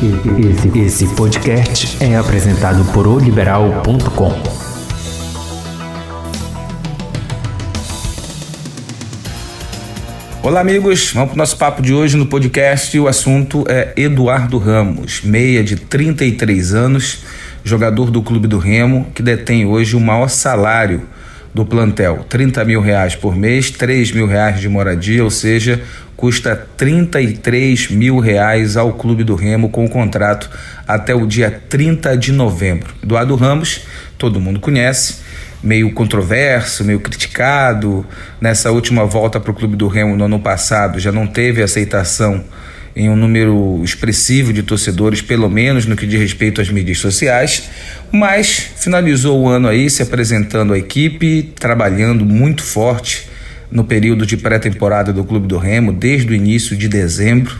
Esse, esse podcast é apresentado por oliberal.com. Olá, amigos. Vamos para o nosso papo de hoje no podcast. O assunto é Eduardo Ramos, meia de 33 anos, jogador do Clube do Remo, que detém hoje o maior salário do plantel, 30 mil reais por mês, 3 mil reais de moradia, ou seja, custa 33 mil reais ao Clube do Remo com o contrato até o dia 30 de novembro. Eduardo Ramos, todo mundo conhece, meio controverso, meio criticado. Nessa última volta para o Clube do Remo no ano passado, já não teve aceitação em um número expressivo de torcedores, pelo menos no que diz respeito às mídias sociais, mas finalizou o ano aí se apresentando à equipe, trabalhando muito forte no período de pré-temporada do Clube do Remo, desde o início de dezembro.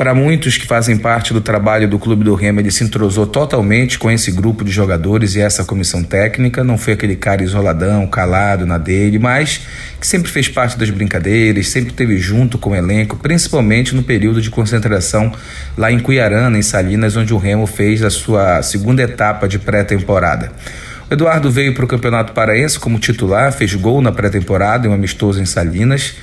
Para muitos que fazem parte do trabalho do Clube do Remo, ele se entrosou totalmente com esse grupo de jogadores e essa comissão técnica. Não foi aquele cara isoladão, calado na dele, mas que sempre fez parte das brincadeiras, sempre esteve junto com o elenco, principalmente no período de concentração lá em Cuiarana, em Salinas, onde o Remo fez a sua segunda etapa de pré-temporada. Eduardo veio para o Campeonato Paraense como titular, fez gol na pré-temporada em um amistoso em Salinas.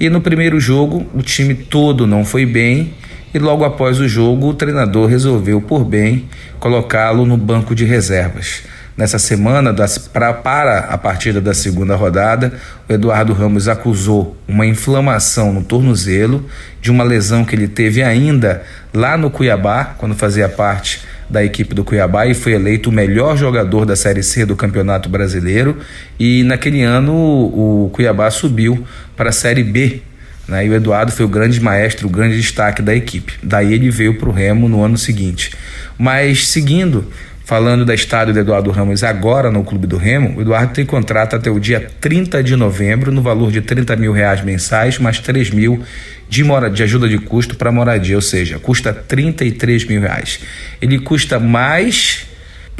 E no primeiro jogo, o time todo não foi bem e logo após o jogo o treinador resolveu por bem colocá-lo no banco de reservas. Nessa semana, pra, para a partida da segunda rodada, o Eduardo Ramos acusou uma inflamação no tornozelo, de uma lesão que ele teve ainda lá no Cuiabá, quando fazia parte da equipe do Cuiabá e foi eleito o melhor jogador da Série C do Campeonato Brasileiro. E naquele ano o Cuiabá subiu para a Série B né? E o Eduardo foi o grande maestro, o grande destaque da equipe. Daí ele veio para o Remo no ano seguinte. Mas seguindo, falando da história do Eduardo Ramos agora no Clube do Remo, o Eduardo tem contrato até o dia 30 de novembro, no valor de 30 mil reais mensais, mais 3 mil de, mora, de ajuda de custo para moradia, ou seja, custa 33 mil reais. Ele custa mais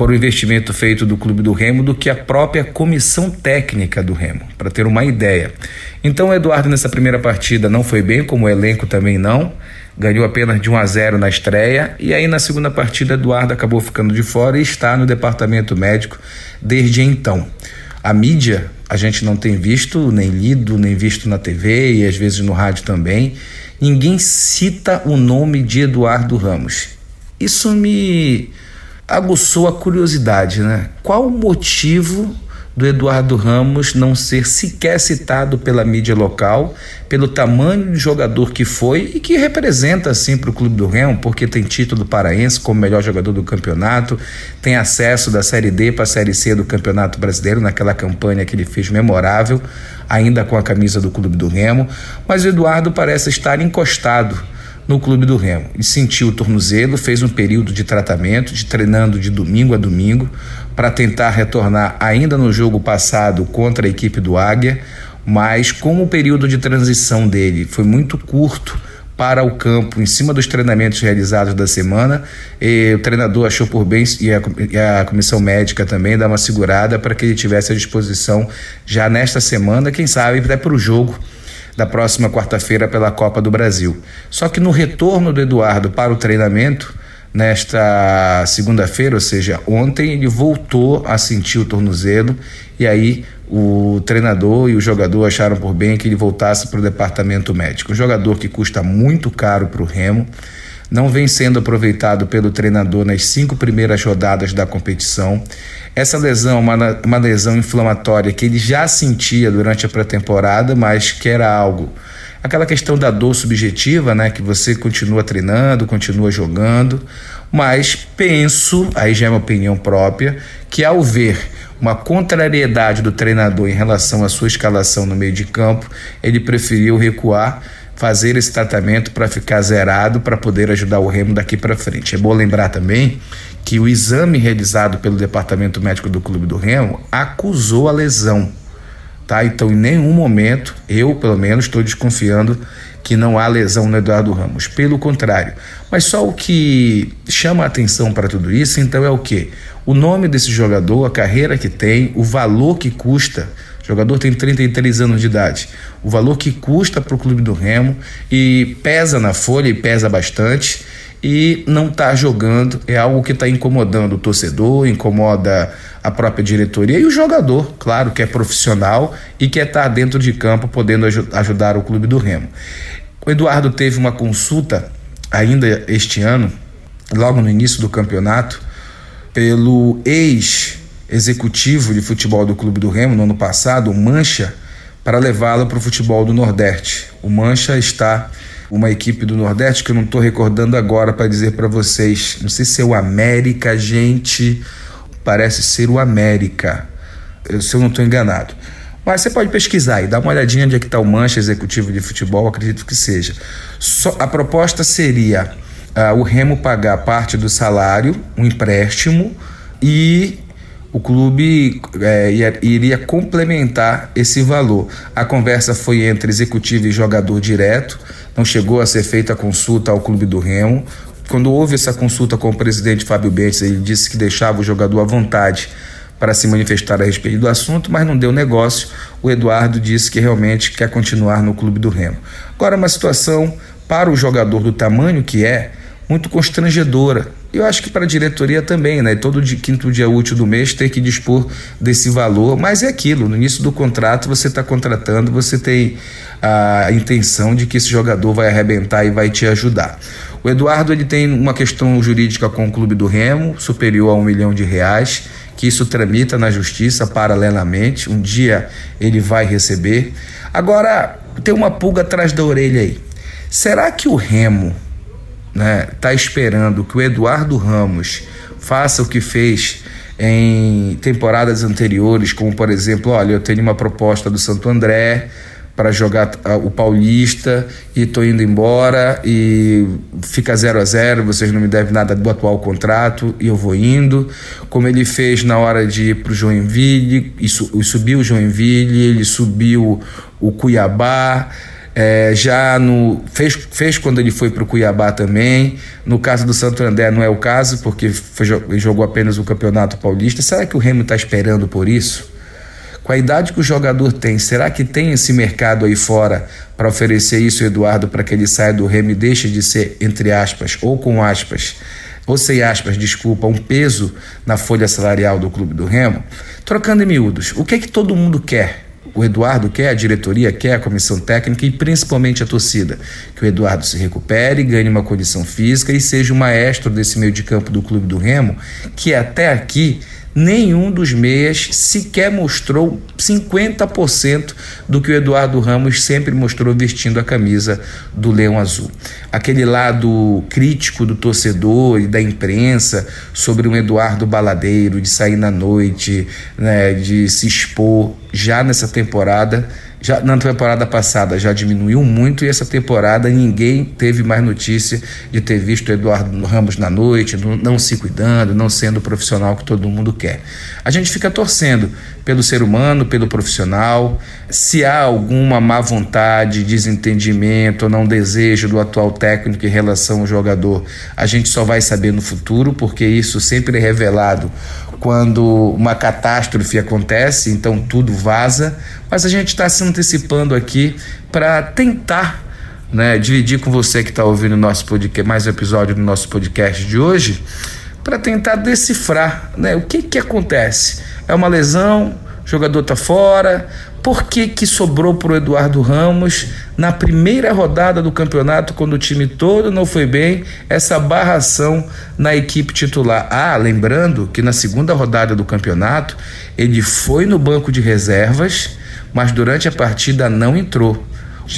por investimento feito do Clube do Remo do que a própria comissão técnica do Remo, para ter uma ideia. Então o Eduardo nessa primeira partida não foi bem, como o elenco também não, ganhou apenas de 1 a 0 na estreia e aí na segunda partida Eduardo acabou ficando de fora e está no departamento médico desde então. A mídia a gente não tem visto, nem lido, nem visto na TV e às vezes no rádio também. Ninguém cita o nome de Eduardo Ramos. Isso me aguçou a curiosidade, né? Qual o motivo do Eduardo Ramos não ser sequer citado pela mídia local, pelo tamanho de jogador que foi e que representa assim para o Clube do Remo, porque tem título paraense como melhor jogador do campeonato, tem acesso da Série D para a Série C do Campeonato Brasileiro naquela campanha que ele fez memorável, ainda com a camisa do Clube do Remo, mas o Eduardo parece estar encostado no Clube do Remo e sentiu o tornozelo, fez um período de tratamento, de treinando de domingo a domingo para tentar retornar ainda no jogo passado contra a equipe do Águia, mas como o período de transição dele foi muito curto para o campo em cima dos treinamentos realizados da semana. o treinador achou por bem e a, e a, comissão médica também dar uma segurada para que ele tivesse à disposição já nesta semana, quem sabe até para o jogo da próxima quarta-feira pela Copa do Brasil. Só que no retorno do Eduardo para o treinamento, nesta segunda-feira, ou seja, ontem, ele voltou a sentir o tornozelo e aí o treinador e o jogador acharam por bem que ele voltasse para o departamento médico. Um jogador que custa muito caro para o Remo não vem sendo aproveitado pelo treinador nas cinco primeiras rodadas da competição. Essa lesão é uma, uma lesão inflamatória que ele já sentia durante a pré-temporada, mas que era algo. Aquela questão da dor subjetiva, né? Que você continua treinando, continua jogando, mas penso, aí já é uma opinião própria, que ao ver uma contrariedade do treinador em relação à sua escalação no meio de campo, ele preferiu recuar fazer esse tratamento para ficar zerado para poder ajudar o Remo daqui para frente. É bom lembrar também que o exame realizado pelo Departamento Médico do Clube do Remo acusou a lesão. Tá? Então, em nenhum momento, eu pelo menos estou desconfiando que não há lesão no Eduardo Ramos. Pelo contrário. Mas só o que chama a atenção para tudo isso, então, é o que? O nome desse jogador, a carreira que tem, o valor que custa jogador tem 33 anos de idade. O valor que custa para o clube do Remo e pesa na folha e pesa bastante e não está jogando é algo que está incomodando o torcedor, incomoda a própria diretoria e o jogador, claro, que é profissional e que está dentro de campo podendo aj ajudar o clube do Remo. O Eduardo teve uma consulta ainda este ano, logo no início do campeonato, pelo ex-executivo de futebol do Clube do Remo no ano passado, o Mancha, para levá-lo para o futebol do Nordeste. O Mancha está uma equipe do Nordeste que eu não estou recordando agora para dizer para vocês. Não sei se é o América, gente. Parece ser o América, se eu não estou enganado. Mas você pode pesquisar aí, dar uma olhadinha onde é que está o Mancha Executivo de Futebol, acredito que seja. Só, a proposta seria uh, o Remo pagar parte do salário, um empréstimo, e o clube é, iria complementar esse valor. A conversa foi entre executivo e jogador direto, não chegou a ser feita a consulta ao clube do Remo. Quando houve essa consulta com o presidente Fábio Bentes, ele disse que deixava o jogador à vontade para se manifestar a respeito do assunto, mas não deu negócio. O Eduardo disse que realmente quer continuar no clube do Remo. Agora, uma situação para o jogador do tamanho que é, muito constrangedora. Eu acho que para a diretoria também, né? Todo quinto dia útil do mês ter que dispor desse valor, mas é aquilo, no início do contrato você está contratando, você tem a intenção de que esse jogador vai arrebentar e vai te ajudar. O Eduardo ele tem uma questão jurídica com o clube do Remo, superior a um milhão de reais, que isso tramita na justiça paralelamente. Um dia ele vai receber. Agora, tem uma pulga atrás da orelha aí. Será que o Remo né, tá esperando que o Eduardo Ramos faça o que fez em temporadas anteriores, como por exemplo, olha, eu tenho uma proposta do Santo André para jogar o Paulista e tô indo embora e fica 0 a 0 vocês não me devem nada do atual contrato e eu vou indo. Como ele fez na hora de ir para o Joinville, e, su, e subiu o Joinville, ele subiu o Cuiabá, é, já no fez, fez quando ele foi para o Cuiabá também. No caso do Santo André não é o caso, porque foi, jogou apenas o Campeonato Paulista. Será que o Remo está esperando por isso? Com a idade que o jogador tem, será que tem esse mercado aí fora para oferecer isso, Eduardo, para que ele saia do Remo e deixe de ser, entre aspas, ou com aspas, ou sem aspas, desculpa, um peso na folha salarial do clube do Remo? Trocando em miúdos, o que é que todo mundo quer? o Eduardo quer, a diretoria quer, a comissão técnica e principalmente a torcida. Que o Eduardo se recupere, ganhe uma condição física e seja o maestro desse meio de campo do Clube do Remo, que até aqui nenhum dos meias sequer mostrou 50% do que o Eduardo Ramos sempre mostrou vestindo a camisa do Leão Azul. Aquele lado crítico do torcedor e da imprensa sobre um Eduardo baladeiro, de sair na noite, né, de se expor, já nessa temporada já na temporada passada já diminuiu muito e essa temporada ninguém teve mais notícia de ter visto Eduardo Ramos na noite, não se cuidando, não sendo o profissional que todo mundo quer. A gente fica torcendo pelo ser humano, pelo profissional. Se há alguma má vontade, desentendimento ou não desejo do atual técnico em relação ao jogador, a gente só vai saber no futuro, porque isso sempre é revelado quando uma catástrofe acontece, então tudo vaza, mas a gente está se antecipando aqui para tentar né, dividir com você que está ouvindo nosso podcast, mais um episódio do nosso podcast de hoje, para tentar decifrar né, o que, que acontece. É uma lesão, jogador está fora, por que, que sobrou para o Eduardo Ramos na primeira rodada do campeonato, quando o time todo não foi bem, essa barração na equipe titular? Ah, lembrando que na segunda rodada do campeonato ele foi no banco de reservas, mas durante a partida não entrou.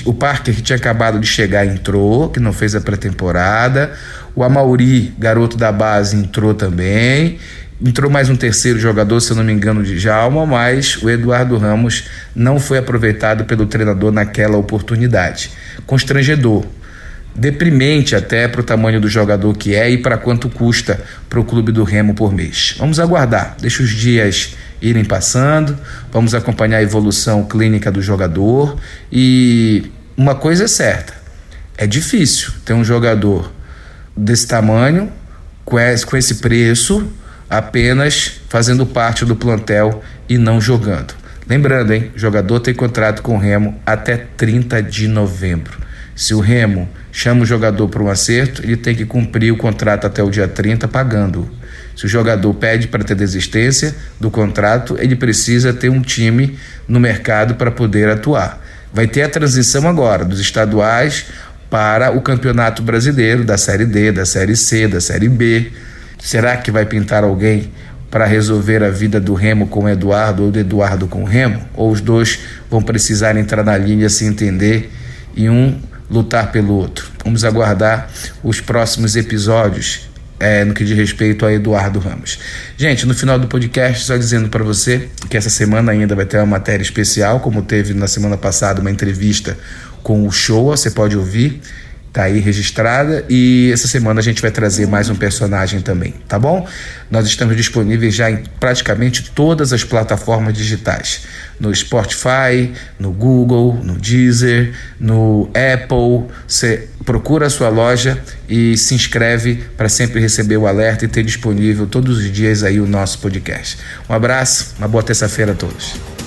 O Parker, que tinha acabado de chegar, entrou, que não fez a pré-temporada. O Amauri, garoto da base, entrou também. Entrou mais um terceiro jogador, se eu não me engano, de Jalma, mas o Eduardo Ramos não foi aproveitado pelo treinador naquela oportunidade. Constrangedor, deprimente até para o tamanho do jogador que é e para quanto custa para o clube do Remo por mês. Vamos aguardar, deixa os dias irem passando, vamos acompanhar a evolução clínica do jogador. E uma coisa é certa, é difícil ter um jogador desse tamanho, com esse preço, apenas fazendo parte do plantel e não jogando. Lembrando, hein? Jogador tem contrato com o Remo até 30 de novembro. Se o Remo chama o jogador para um acerto, ele tem que cumprir o contrato até o dia 30 pagando. Se o jogador pede para ter desistência do contrato, ele precisa ter um time no mercado para poder atuar. Vai ter a transição agora dos estaduais para o Campeonato Brasileiro, da Série D, da Série C, da Série B. Será que vai pintar alguém para resolver a vida do Remo com o Eduardo ou do Eduardo com o Remo? Ou os dois vão precisar entrar na linha, se entender e um lutar pelo outro? Vamos aguardar os próximos episódios é, no que diz respeito a Eduardo Ramos. Gente, no final do podcast, só dizendo para você que essa semana ainda vai ter uma matéria especial, como teve na semana passada uma entrevista com o Show, você pode ouvir tá aí registrada e essa semana a gente vai trazer mais um personagem também, tá bom? Nós estamos disponíveis já em praticamente todas as plataformas digitais, no Spotify, no Google, no Deezer, no Apple. Você procura a sua loja e se inscreve para sempre receber o alerta e ter disponível todos os dias aí o nosso podcast. Um abraço, uma boa terça-feira a todos.